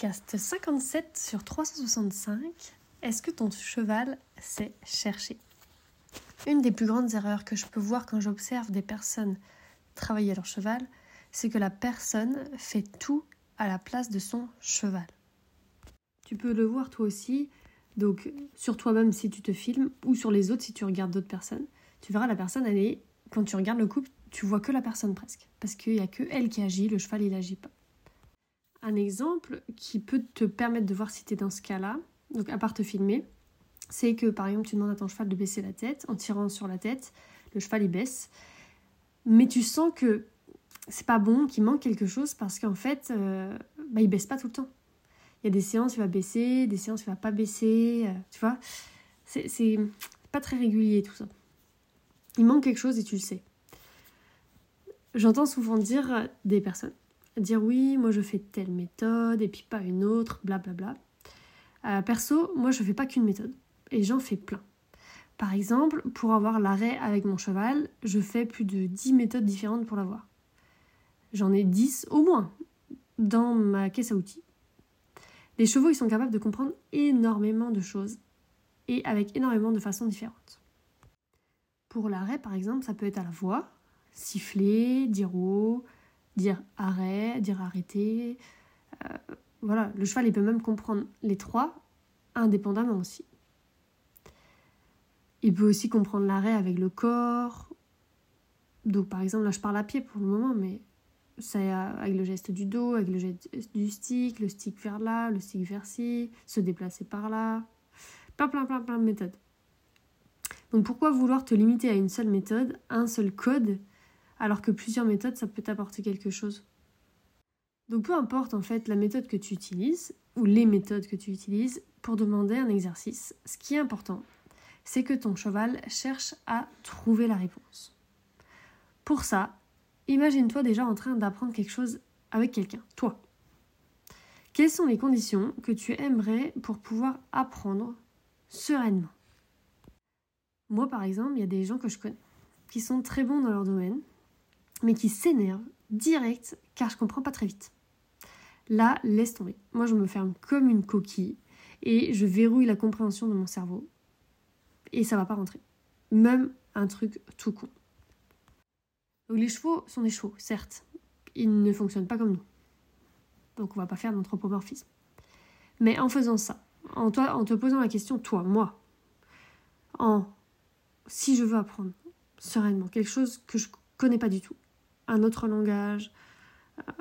podcast 57 sur 365. Est-ce que ton cheval sait chercher? Une des plus grandes erreurs que je peux voir quand j'observe des personnes travailler leur cheval, c'est que la personne fait tout à la place de son cheval. Tu peux le voir toi aussi, donc sur toi-même si tu te filmes, ou sur les autres si tu regardes d'autres personnes. Tu verras la personne, elle est, quand tu regardes le couple, tu vois que la personne presque. Parce qu'il n'y a que elle qui agit, le cheval il agit pas. Un exemple qui peut te permettre de voir si tu es dans ce cas-là, donc à part te filmer, c'est que par exemple tu demandes à ton cheval de baisser la tête, en tirant sur la tête, le cheval il baisse, mais tu sens que c'est pas bon, qu'il manque quelque chose parce qu'en fait euh, bah, il baisse pas tout le temps. Il y a des séances il va baisser, des séances il va pas baisser, euh, tu vois, c'est pas très régulier tout ça. Il manque quelque chose et tu le sais. J'entends souvent dire des personnes dire oui, moi je fais telle méthode et puis pas une autre, blablabla. Bla bla. Euh, perso, moi je fais pas qu'une méthode et j'en fais plein. Par exemple, pour avoir l'arrêt avec mon cheval, je fais plus de 10 méthodes différentes pour l'avoir. J'en ai 10 au moins dans ma caisse à outils. Les chevaux, ils sont capables de comprendre énormément de choses et avec énormément de façons différentes. Pour l'arrêt, par exemple, ça peut être à la voix, siffler, dire haut, dire arrêt, dire arrêter. Euh, voilà, le cheval, il peut même comprendre les trois indépendamment aussi. Il peut aussi comprendre l'arrêt avec le corps. Donc, par exemple, là, je parle à pied pour le moment, mais c'est avec le geste du dos, avec le geste du stick, le stick vers là, le stick vers ci, se déplacer par là. Plein, plein, plein, plein de méthodes. Donc, pourquoi vouloir te limiter à une seule méthode, un seul code alors que plusieurs méthodes, ça peut t'apporter quelque chose. Donc peu importe en fait la méthode que tu utilises, ou les méthodes que tu utilises, pour demander un exercice, ce qui est important, c'est que ton cheval cherche à trouver la réponse. Pour ça, imagine-toi déjà en train d'apprendre quelque chose avec quelqu'un, toi. Quelles sont les conditions que tu aimerais pour pouvoir apprendre sereinement? Moi par exemple, il y a des gens que je connais qui sont très bons dans leur domaine, mais qui s'énerve direct car je comprends pas très vite. Là, laisse tomber. Moi, je me ferme comme une coquille et je verrouille la compréhension de mon cerveau et ça va pas rentrer. Même un truc tout con. Les chevaux sont des chevaux, certes. Ils ne fonctionnent pas comme nous. Donc on va pas faire d'anthropomorphisme. Mais en faisant ça, en, toi, en te posant la question, toi, moi, en si je veux apprendre sereinement quelque chose que je connais pas du tout, un autre langage, euh,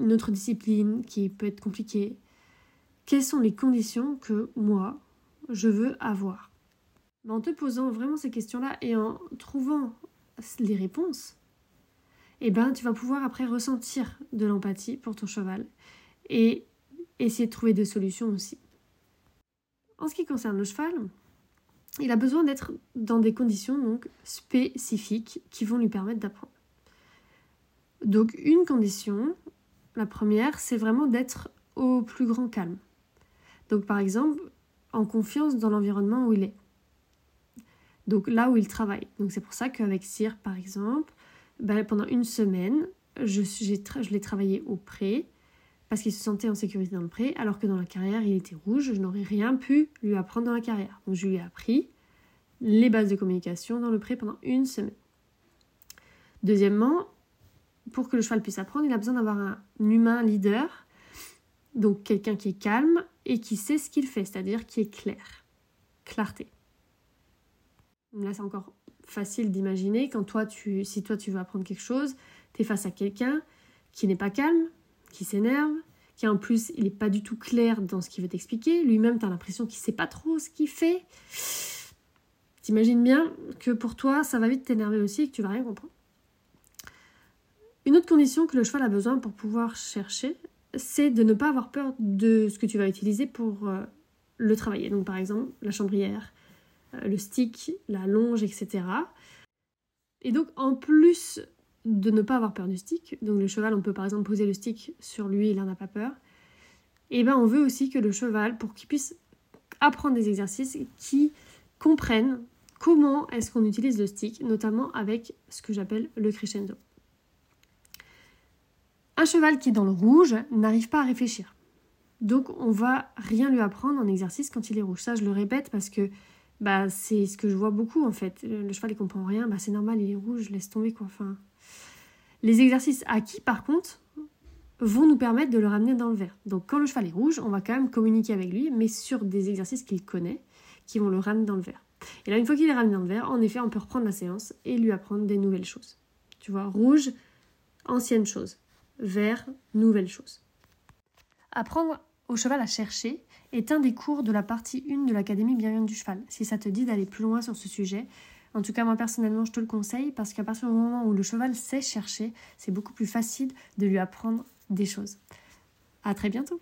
une autre discipline qui peut être compliquée. Quelles sont les conditions que moi, je veux avoir? En te posant vraiment ces questions-là et en trouvant les réponses, eh ben, tu vas pouvoir après ressentir de l'empathie pour ton cheval et essayer de trouver des solutions aussi. En ce qui concerne le cheval, il a besoin d'être dans des conditions donc spécifiques qui vont lui permettre d'apprendre. Donc une condition, la première, c'est vraiment d'être au plus grand calme. Donc par exemple, en confiance dans l'environnement où il est. Donc là où il travaille. Donc c'est pour ça qu'avec Cyr, par exemple, ben, pendant une semaine, je, je l'ai travaillé au pré, parce qu'il se sentait en sécurité dans le pré, alors que dans la carrière, il était rouge, je n'aurais rien pu lui apprendre dans la carrière. Donc je lui ai appris les bases de communication dans le pré pendant une semaine. Deuxièmement, pour que le cheval puisse apprendre, il a besoin d'avoir un humain leader, donc quelqu'un qui est calme et qui sait ce qu'il fait, c'est-à-dire qui est clair, clarté. Là, c'est encore facile d'imaginer quand toi, tu, si toi tu veux apprendre quelque chose, tu es face à quelqu'un qui n'est pas calme, qui s'énerve, qui en plus il n'est pas du tout clair dans ce qu'il veut t'expliquer, lui-même tu as l'impression qu'il sait pas trop ce qu'il fait. T'imagines bien que pour toi ça va vite t'énerver aussi et que tu vas rien comprendre. Une autre condition que le cheval a besoin pour pouvoir chercher, c'est de ne pas avoir peur de ce que tu vas utiliser pour euh, le travailler. Donc par exemple la chambrière, euh, le stick, la longe, etc. Et donc en plus de ne pas avoir peur du stick, donc le cheval, on peut par exemple poser le stick sur lui, il n'en a pas peur. Et bien on veut aussi que le cheval, pour qu'il puisse apprendre des exercices qui comprennent comment est-ce qu'on utilise le stick, notamment avec ce que j'appelle le crescendo. Un cheval qui est dans le rouge n'arrive pas à réfléchir. Donc on va rien lui apprendre en exercice quand il est rouge. Ça, je le répète parce que bah, c'est ce que je vois beaucoup en fait. Le, cheval il comprend rien, bah, c'est normal, il est rouge, laisse tomber quoi. Enfin, les exercices acquis par contre vont nous permettre de le ramener dans le vert. Donc quand le cheval est rouge, on va quand même communiquer avec lui, mais sur des exercices qu'il connaît, qui vont le ramener dans le vert. Et là, une fois qu'il est ramené dans le vert, en effet, on peut reprendre la séance et lui apprendre des nouvelles choses. Tu vois, rouge, ancienne chose. Vert, nouvelle chose. Apprendre au cheval à chercher est un des cours de la partie 1 de l'Académie bienveillante du cheval. Si ça te dit d'aller plus loin sur ce sujet, en tout cas moi personnellement je te le conseille parce qu'à partir du moment où le cheval sait chercher, c'est beaucoup plus facile de lui apprendre des choses. À très bientôt